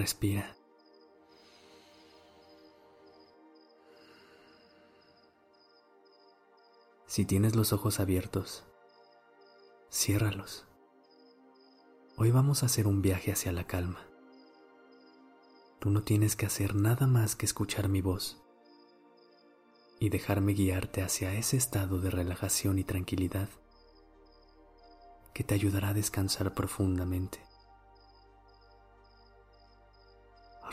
Respira. Si tienes los ojos abiertos, ciérralos. Hoy vamos a hacer un viaje hacia la calma. Tú no tienes que hacer nada más que escuchar mi voz y dejarme guiarte hacia ese estado de relajación y tranquilidad que te ayudará a descansar profundamente.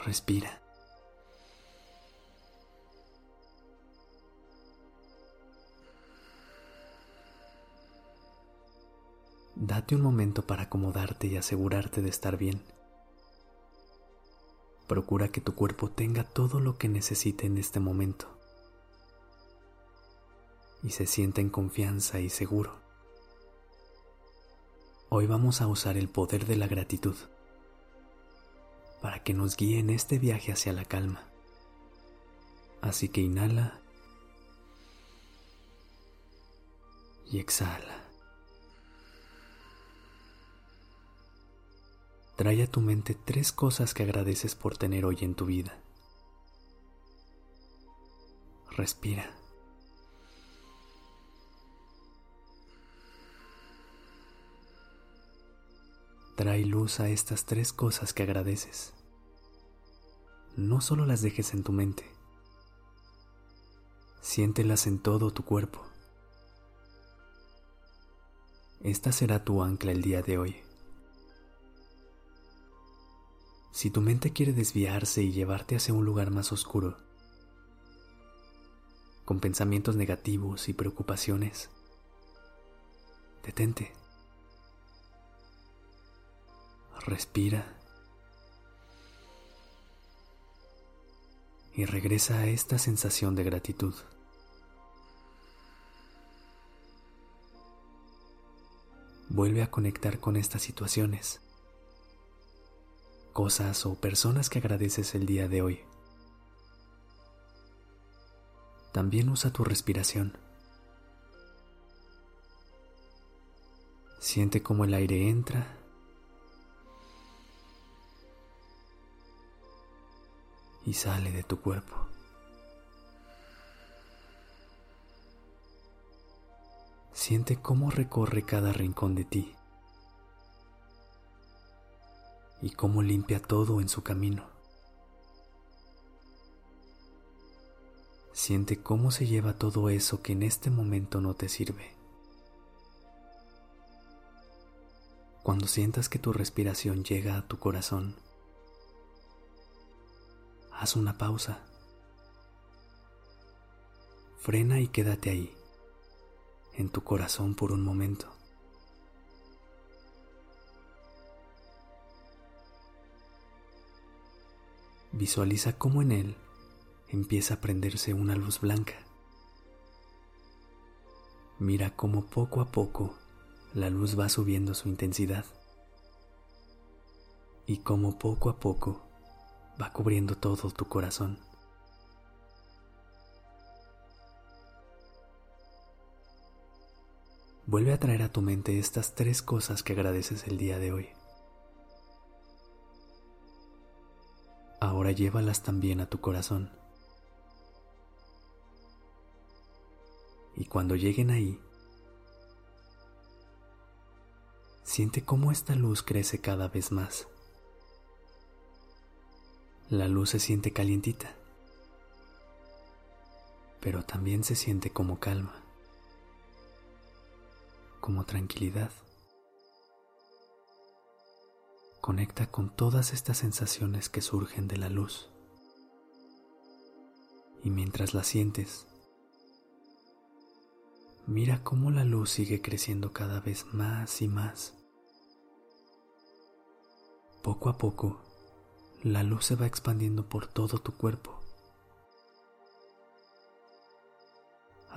Respira. Date un momento para acomodarte y asegurarte de estar bien. Procura que tu cuerpo tenga todo lo que necesite en este momento y se sienta en confianza y seguro. Hoy vamos a usar el poder de la gratitud para que nos guíe en este viaje hacia la calma. Así que inhala y exhala. Trae a tu mente tres cosas que agradeces por tener hoy en tu vida. Respira. Trae luz a estas tres cosas que agradeces. No solo las dejes en tu mente, siéntelas en todo tu cuerpo. Esta será tu ancla el día de hoy. Si tu mente quiere desviarse y llevarte hacia un lugar más oscuro, con pensamientos negativos y preocupaciones, detente. Respira y regresa a esta sensación de gratitud. Vuelve a conectar con estas situaciones, cosas o personas que agradeces el día de hoy. También usa tu respiración. Siente cómo el aire entra y sale de tu cuerpo. Siente cómo recorre cada rincón de ti y cómo limpia todo en su camino. Siente cómo se lleva todo eso que en este momento no te sirve. Cuando sientas que tu respiración llega a tu corazón, haz una pausa. Frena y quédate ahí, en tu corazón por un momento. Visualiza cómo en él empieza a prenderse una luz blanca. Mira cómo poco a poco la luz va subiendo su intensidad y cómo poco a poco va cubriendo todo tu corazón. Vuelve a traer a tu mente estas tres cosas que agradeces el día de hoy. Ahora llévalas también a tu corazón. Y cuando lleguen ahí, siente cómo esta luz crece cada vez más. La luz se siente calientita, pero también se siente como calma, como tranquilidad. Conecta con todas estas sensaciones que surgen de la luz. Y mientras la sientes, mira cómo la luz sigue creciendo cada vez más y más Poco a poco, la luz se va expandiendo por todo tu cuerpo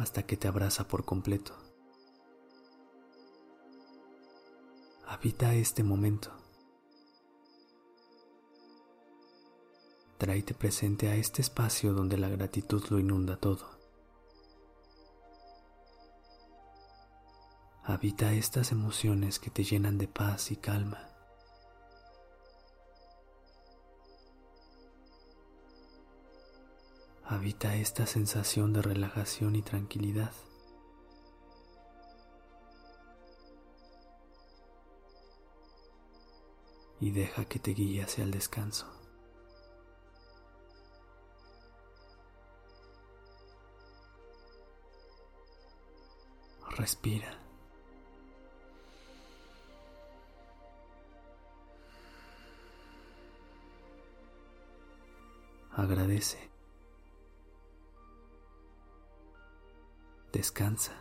hasta que te abraza por completo. Habita este momento. Tráete presente a este espacio donde la gratitud lo inunda todo. Habita estas emociones que te llenan de paz y calma. Habita esta sensación de relajación y tranquilidad. Y deja que te guíe hacia el descanso. Respira. Agradece. Descansa.